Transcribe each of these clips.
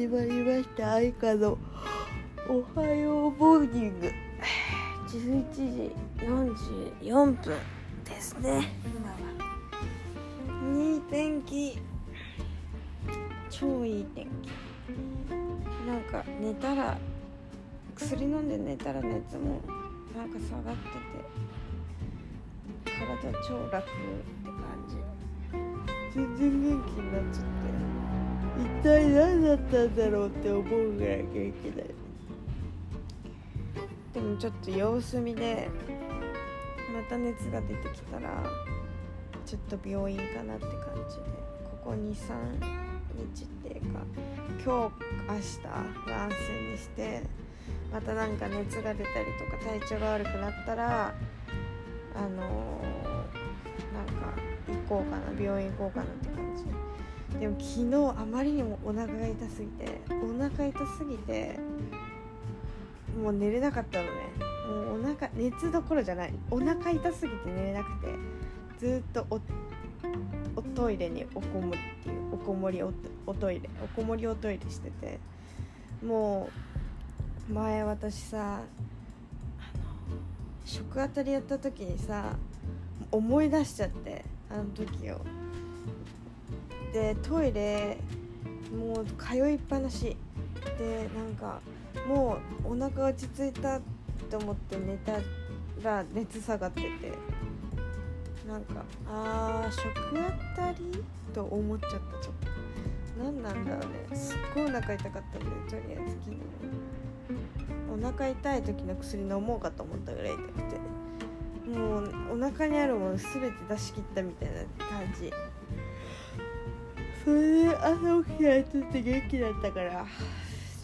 始まりました。愛花のおはようモーニング。11時44分ですね。今はいい天気。超いい天気。なんか寝たら薬飲んで寝たら熱もなんか下がってて体超楽って感じ。全然元気になっちゃって一体何だったんだろうって思うぐらい元気だよ。でもちょっと様子見でまた熱が出てきたらちょっと病院かなって感じでここ23日っていうか今日明日は安静にしてまたなんか熱が出たりとか体調が悪くなったらあのー、なんか行こうかな病院行こうかなってでも昨日あまりにもお腹が痛すぎてお腹痛すぎてもう寝れなかったのね。もうお腹熱どころじゃない。お腹痛すぎて寝れなくてずっとおトイレにおこもりっていうおこもりおおトイレおこもりおトイレしててもう前私さ食当たりやった時にさ思い出しちゃってあの時を。でトイレもう通いっぱなし。でなんかもうお腹落ち着いたと思って寝たら熱下がってて。なんかあー食あたりと思っちゃったちょっと。何なんだろうね。すっごいお腹痛かったんでとりあえず昨日。お腹痛い時の薬飲もうかと思ったぐらい痛くて。もうお腹にあるもの全て出し切ったみたいな感じ。それで朝起きたらちょっと元気だったから。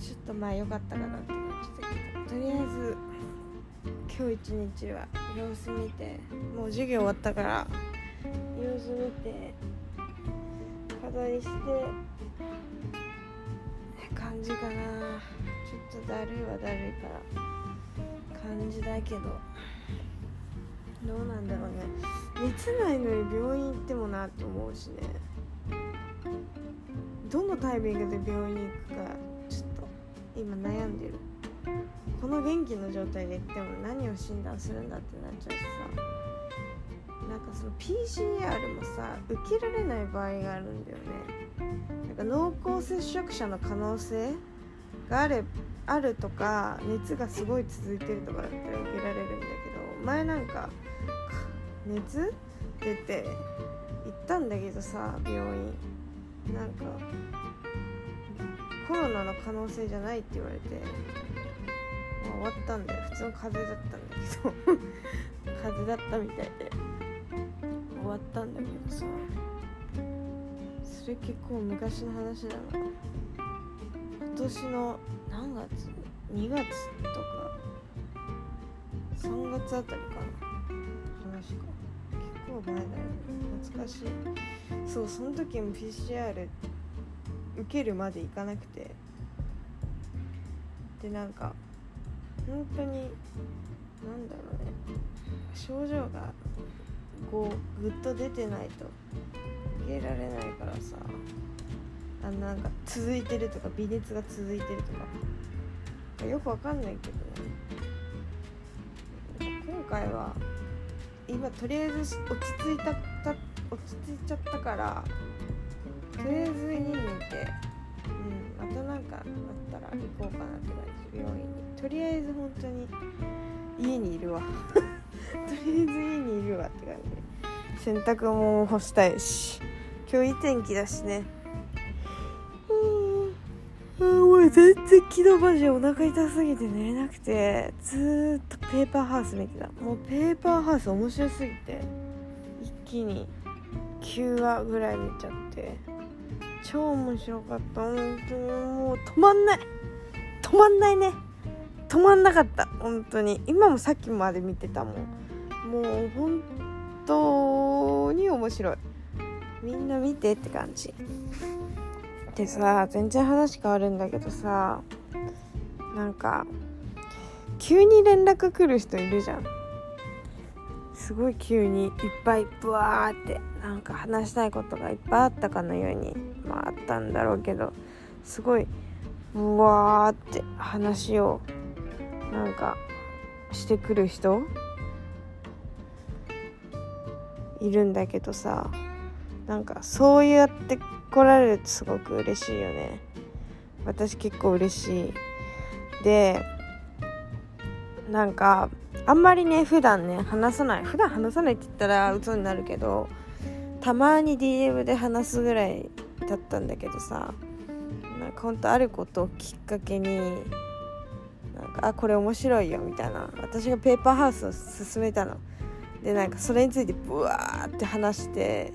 ちょっとまあ良かったかなって感じだけどとりあえず今日一日は様子見てもう授業終わったから。様子見て飾りして感じかな。ちょっとだるいはだるいから感じだけど。どうなんだろうね。熱ないのに病院行ってもなと思うしね。どのタイミングで病院に行くかちょっと今悩んでる。この元気の状態で行っても何を診断するんだってなっちゃうしさ。なんかその PCR もさ受けられない場合があるんだよね。なんか濃厚接触者の可能性があれあるとか熱がすごい続いてるとかだったら受けられるんだけど前なんか熱出て行ったんだけどさ病院。なんかコロナの可能性じゃないって言われて、まあ、終わったんで普通の風邪だったんだけど。風邪だったみたいで。終わったんだけどさ。それ結構昔の話なの。今年の何月？2月とか。3月あたりかな。結構前だよ懐かしいそう。その時も PCR 受けるまで行かなくてでなんか本当になんだろうね症状がこうぐっと出てないと受けられないからさあなんか続いてるとか微熱が続いてるとかよくわかんないけどね今回は今とりあえず落ち着いた落ち着いちゃったからとりあえず家にいて、うん、また何かあったら行こうかなって感じ。病院に。とりあえず本当に家にいるわ。とりあえず家にいるわって感じ。洗濯も干したいし。今日いい天気だしね。もう全然昨日マジでお腹痛すぎて寝れなくてずっとペーパーハウス見てた。もうペーパーハウス面白すぎて一気に9話ぐらい見ちゃって超面白かった。本当にもう止まんない。止まんないね。止まんなかった。本当に。今もさっきまで見てたもん。もう本当に面白い。みんな見てって感じ。でさ全然話変わるんだけどさなんか急に連絡来る人いるじゃん。すごい急にいっぱいブワーってなんか話したいことがいっぱいあったかのようにまああったんだろうけどすごいうわーって話をなんかしてくる人いるんだけどさなんかそうやって来られるとすごく嬉しいよね。私結構嬉しい。でなんかあんまりね普段ね話さない普段話さないって言ったら嘘になるけどたまに DM で話すぐらいだったんだけどさなんかほんとあることをきっかけになんかあこれ面白いよみたいな。私がペーパーハウスを勧めたの。でなんかそれについてブワーって話して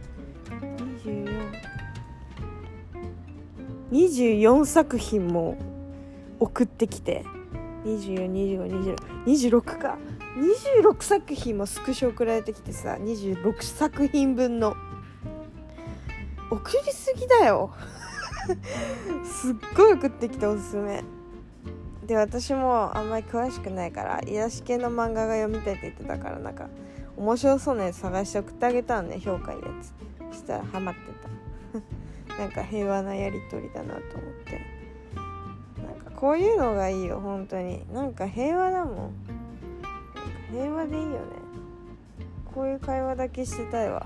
24作品も送ってきて。242526か。26作品もスクショ送られてきてさ。26作品分の送りすぎだよ。すっごい送ってきておすすめ。で私もあんまり詳しくないから癒し系の漫画が読みたいって言ってたからなんか面白そうなやつ探して送ってあげたんね評価いいやつ。したらハマってた。なんか平和なやり取りだなと思って。なんかこういうのがいいよ本当に。なんか平和だもん。平和でいいよね。こういう会話だけしてたいわ。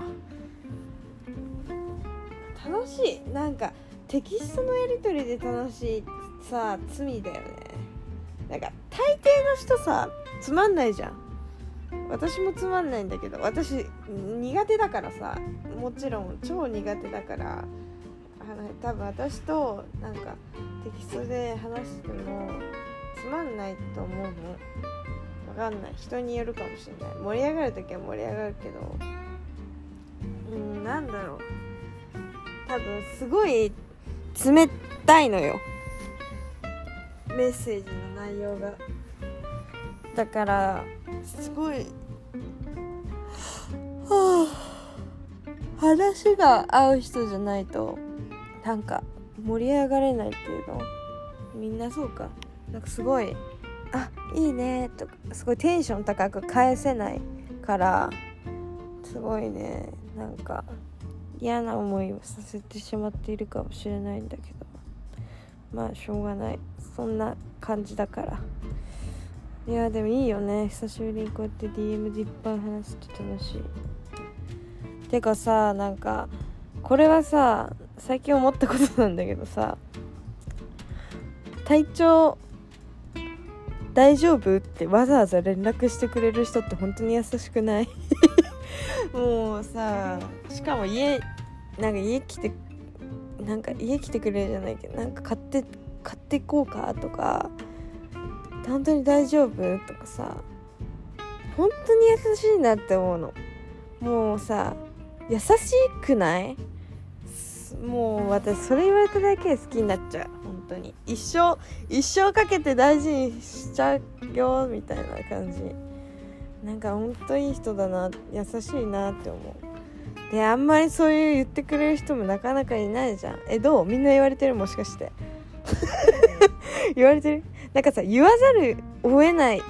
楽しい。なんかテキストのやり取りで楽しいさ罪だよね。なんか大抵の人さつまんないじゃん。私もつまんないんだけど私苦手だからさもちろん超苦手だからあの多分私となんかテキストで話してもつまんないと思うの。分かんない。人によるかもしれない。盛り上がる時は盛り上がるけどうんなんだろう。多分すごい冷たいのよ。メッセージの内容が。だから。すごい。はあ。話が合う人じゃないとなんか盛り上がれないっていうの。みんなそうか。なんかすごい「あいいね」とかすごいテンション高く返せないからすごいね。なんか嫌な思いをさせてしまっているかもしれないんだけど。まあしょうがない。そんな感じだから。いやでもいいよね。久しぶりにこうやって DM でいっぱい話すと楽しい。てかさなんかこれはさ最近思ったことなんだけどさ体調大丈夫ってわざわざ連絡してくれる人って本当に優しくない？もうさしかも家なんか家来てなんか家来てくれるじゃないけどなんか買って買ってこうかとか本当に大丈夫？とかさ本当に優しいなって思うの。もうさ優しくない？もう私それ言われただけで好きになっちゃう。本当に。一生一生かけて大事にしちゃうよみたいな感じ。なんか本当いい人だな。優しいなって思う。であんまりそういう言ってくれる人もなかなかいないじゃん。えどう？みんな言われてる？もしかして。言われてる？なんかさ言わざるを得ない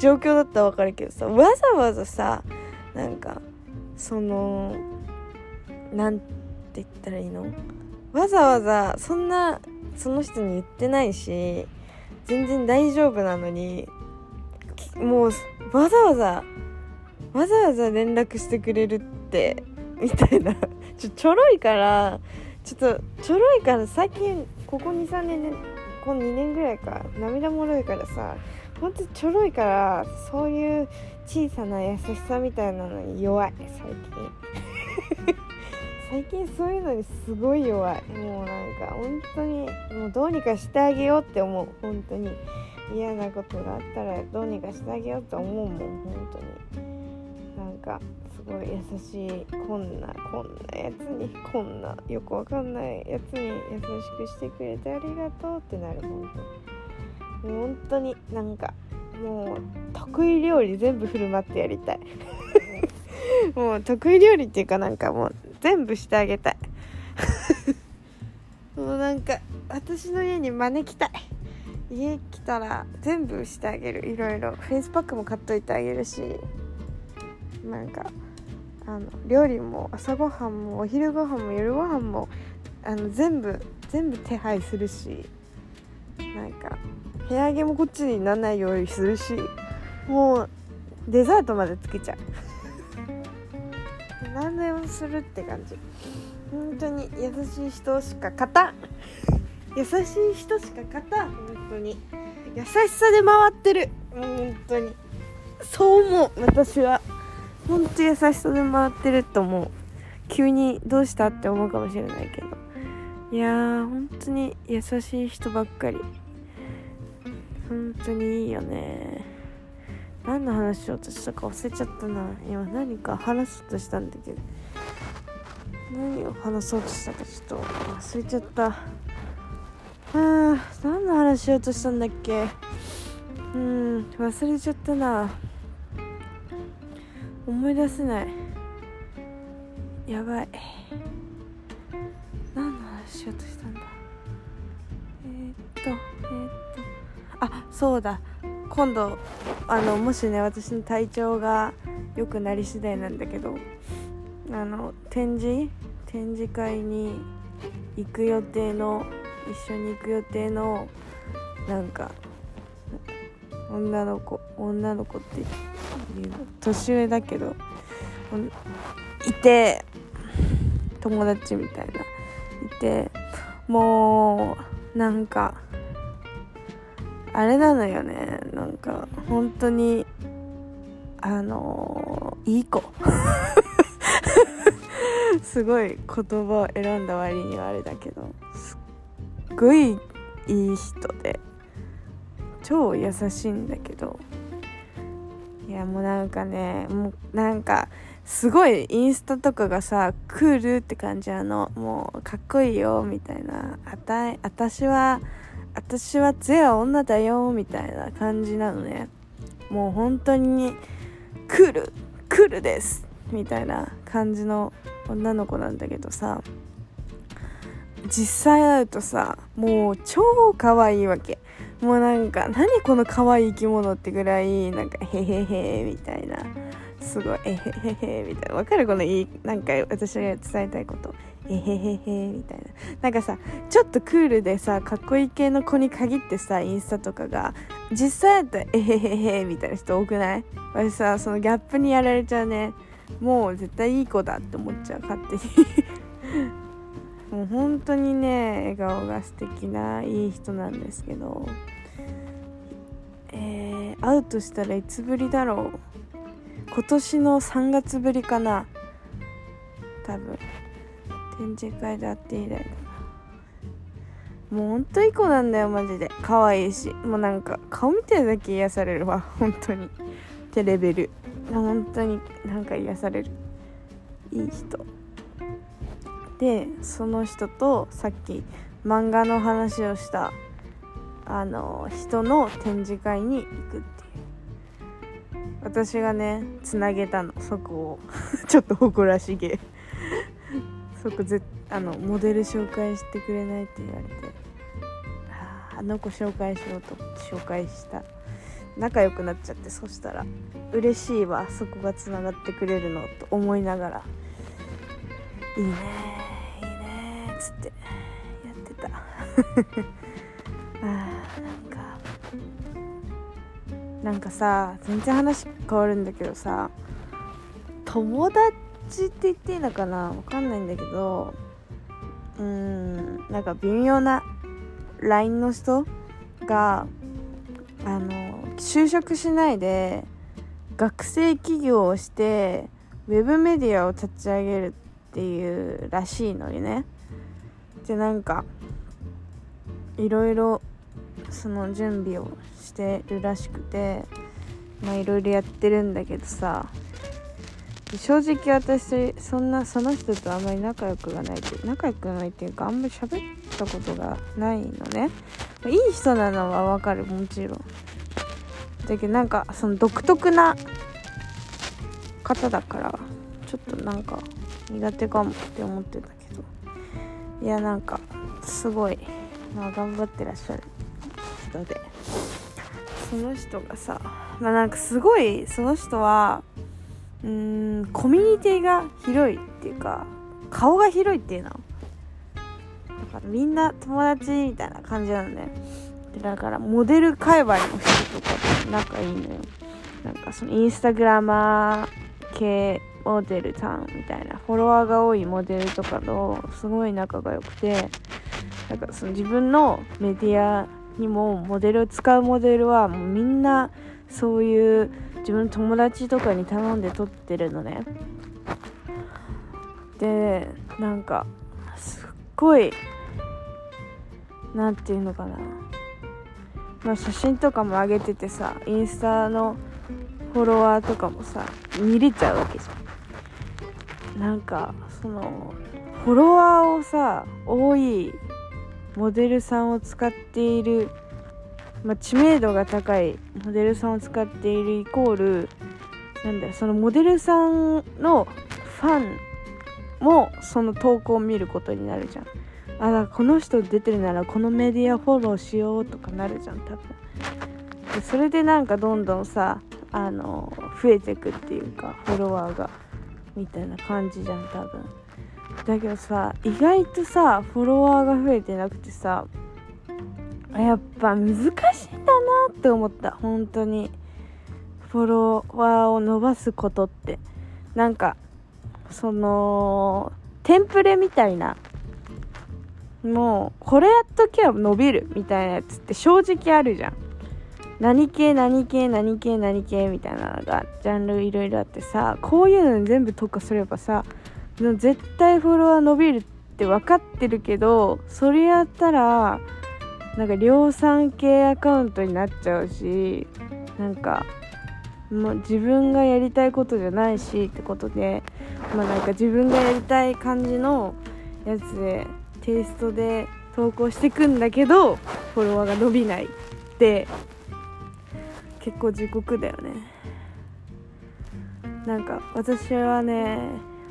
状況だったらわかるけどさわざわざさなんかそのなんて言ったらいいの？わざわざそんなその人に言ってないし全然大丈夫なのにもうわざわざわざわざ連絡してくれるってみたいな。ちょちょろいからちょっとちょろいから最近ここ23年でこの2年ぐらいか涙もろいからさほんとちょろいからそういう小さな優しさみたいなのに弱い最近。最近そういうのにすごい弱い。もうなんか本当にもうどうにかしてあげようって思う。本当に嫌なことがあったらどうにかしてあげようって思うもん本当に。なんかすごい優しいこんなこんなやつにこんなよくわかんないやつに優しくしてくれてありがとうってなる本当に本当になんかもう得意料理全部振る舞ってやりたい。もう得意料理っていうかなんかもう全部してあげたい。もうなんか私の家に招きたい。家来たら全部してあげる。いろいろ。フェイスパックも買っといてあげるし。なんかあの料理も朝ごはんもお昼ごはんも夜ごはんもあの全部全部手配するしなんか部屋着もこっちにならないようにするしもうデザートまでつけちゃう。何でもするって感じ。本当に優しい人しか勝たん。優しい人しか勝たん本当に。優しさで回ってる。本当に。そう思う私は。本当優しさで回ってると思う。急にどうしたって思うかもしれないけど。いやー本当に優しい人ばっかり。本当にいいよね。何の話しようとしたか忘れちゃったな。今何か話そうとしたんだけ。ど何を話そうとしたかちょっと忘れちゃった。あー何の話しようとしたんだっけ。うん忘れちゃったな。思い出せない。やばい。何の話しようとしたんだ？えー、っとえー、っと。あそうだ。今度あのもしね私の体調が良くなり次第なんだけどあの展示？展示会に行く予定の一緒に行く予定のなんか女の子女の子って言ってていう年上だけどいて友達みたいないてもうなんかあれなのよねなんか本当にあのいい子。すごい言葉を選んだ割にはあれだけどすっごいいい人で超優しいんだけどいやもうなんかねもうなんかすごいインスタとかがさクールって感じなの。もうかっこいいよみたいな。あた私は私はゼは女だよみたいな感じなのね。もう本当にクールクールですみたいな感じの女の子なんだけどさ。実際会うとさもう超可愛いわけ。もうなんか何この可愛い生き物ってぐらいなんかへへへみたいな。すごいえへへへみたいな。わかるこのいいなんか私が伝えたいこと。えへへへみたいな。なんかさちょっとクールでさかっこいい系の子に限ってさインスタとかが実際だったらえへへへみたいな人多くない？私さそのギャップにやられちゃうね。もう絶対いい子だって思っちゃう。勝手に。もう本当にね笑顔が素敵ないい人なんですけどえー、会うとしたらいつぶりだろう？今年の3月ぶりかな？多分。展示会で会って以来だな。もうほんといい子なんだよマジで。可愛いし。もうなんか顔見てるだけ癒されるわ。本当に。ってレベル。本当になんか癒される。いい人。でその人とさっき漫画の話をしたあの人の展示会に行くっていう。私がねつなげたの。そこを。ちょっと誇らしげ。そこぜあのモデル紹介してくれないって言われて。あの子紹介しようと。紹介した。仲良くなっちゃってそしたら嬉しいわ。そこがつながってくれるの。と思いながら。いいねつってやってた。あーなんか。なんかさ全然話変わるんだけどさ友達って言っていいのかな？わかんないんだけどうんなんか微妙な LINE の人があの就職しないで学生起業をしてウェブメディアを立ち上げるっていうらしいのにね。でなんかいろいろその準備をしてるらしくてまあいろいろやってるんだけどさ正直私そんなその人とあんまり仲良くがないって仲良くないっていうかあんまり喋ったことがないのね。いい人なのはわかるもちろん。だけどなんかその独特な方だからちょっとなんか苦手かもって思ってたけど。いやなんかすごい、まあ、頑張ってらっしゃる。人で。その人がさまあなんかすごいその人はうーんコミュニティが広いっていうか顔が広いっていうの。だからみんな友達みたいな感じなのね。だからモデル界隈の人とかと仲いいのよ。なんかそのインスタグラマー系モデルさんみたいなフォロワーが多いモデルとかとすごい仲が良くてだかその自分のメディアにもモデルを使うモデルはもうみんなそういう自分の友達とかに頼んで撮ってるのね。でなんかすっごい何て言うのかな。まあ写真とかも上げててさインスタのフォロワーとかもさ見れちゃうわけじゃん。なんかそのフォロワーをさ多いモデルさんを使っている、まあ、知名度が高いモデルさんを使っているイコールなんだよそのモデルさんのファンもその投稿を見ることになるじゃん。あだこの人出てるならこのメディアフォローしようとかなるじゃん多分。でそれでなんかどんどんさあの増えてくっていうかフォロワーが。みたいな感じじゃん多分。だけどさ意外とさフォロワーが増えてなくてさやっぱ難しいんだなって思った。本当に。フォロワーを伸ばすことって。なんかそのテンプレみたいな。もうこれやっときゃ伸びるみたいなやつって正直あるじゃん。何系何系何系何系みたいなのがジャンルいろいろあってさこういうのに全部特化すればさ絶対フォロワー伸びるって分かってるけどそれやったらなんか量産系アカウントになっちゃうしなんかもう自分がやりたいことじゃないしってことでまあなんか自分がやりたい感じのやつでテイストで投稿してくんだけどフォロワーが伸びないって結構地獄だよね。なんか私はね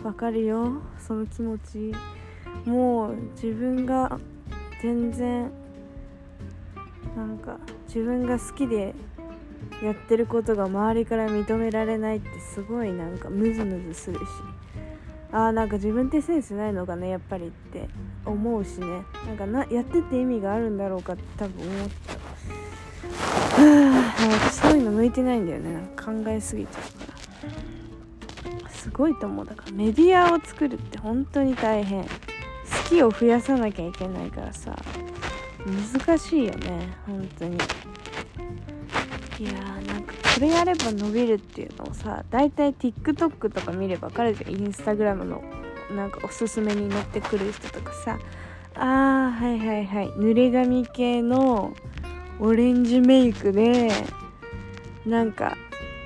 わかるよ。その気持ち。もう自分が全然なんか自分が好きでやってることが周りから認められないってすごいなんかムズムズするし。あーなんか自分ってセンスないのかねやっぱりって思うしね。なんかなやってって意味があるんだろうかって多分思っちゃう。私そういうの向いてないんだよね。考えすぎちゃうから。すごいと思う。だからメディアを作るって本当に大変。好きを増やさなきゃいけないからさ。難しいよね。本当に。いやーなんかこれやれば伸びるっていうのをさ大体 TikTok とか見れば分かるじゃんインスタグラムのなんかおすすめに載ってくる人とかさ。あーはいはいはい。濡れ髪系のオレンジメイクでなんか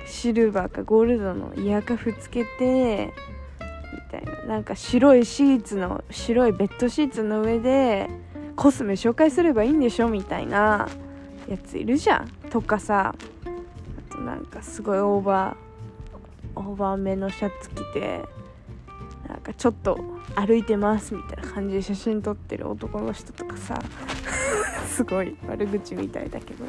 シルバーかゴールドのイヤーカフつけてみたいな。なんか白いシーツの白いベッドシーツの上でコスメ紹介すればいいんでしょ？みたいなやついるじゃん。とかさあとなんかすごいオーバーオーバーめのシャツ着てなんかちょっと歩いてますみたいな感じで写真撮ってる男の人とかさ。すごい悪口みたいだけど。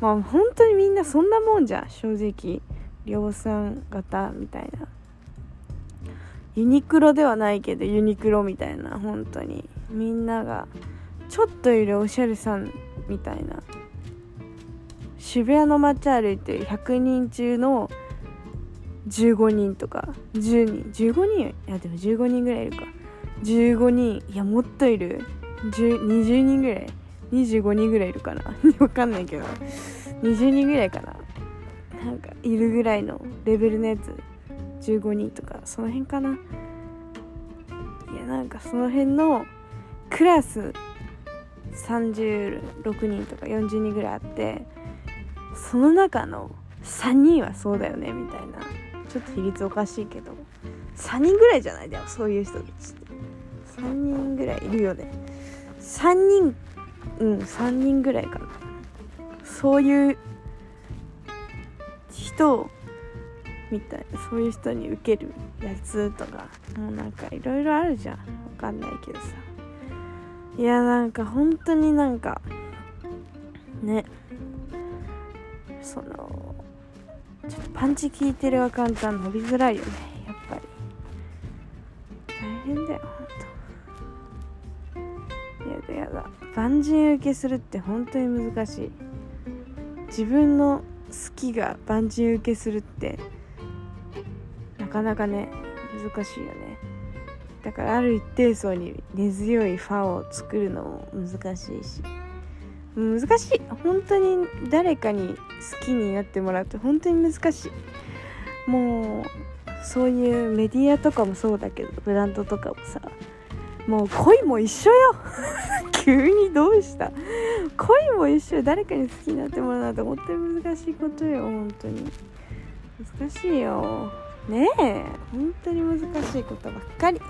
まあ本当にみんなそんなもんじゃん。正直量産型みたいな。ユニクロではないけどユニクロみたいな。本当に。みんながちょっといるおしゃれさんみたいな。渋谷の街歩いてる100人中の15人とか10人15人？いやでも15人ぐらいいるか。15人いやもっといる。20人ぐらい？25人ぐらいいるかな？わかんないけど。20人ぐらいかな？なんかいるぐらいのレベルのやつ。15人とかその辺かな？いやなんかその辺のクラス36人とか40人ぐらいあってその中の3人はそうだよねみたいな。ちょっと比率おかしいけど。3人ぐらいじゃない？でもそういう人たちって。3人ぐらいいるよね。3人うん3人ぐらいかな。そういう人みたい。そういう人に受けるやつとかもうなんかいろいろあるじゃん。わかんないけどさ。いやなんか本当になんかね。そのちょっとパンチ効いてるアカウントは伸びづらいよね。やっぱり。大変だよほんとやだやだ。万人受けするって本当に難しい。自分の好きが万人受けするってなかなかね難しいよね。だからある一定層に根強いファンを作るのも難しいし。難しい。本当に誰かに好きになってもらうと本当に難しい。もうそういうメディアとかもそうだけどブランドとかもさもう恋も一緒よ。急にどうした？恋も一緒誰かに好きになってもらうなんて本当に難しいことよ。本当に。難しいよ。ねえ。本当に難しいことばっかり。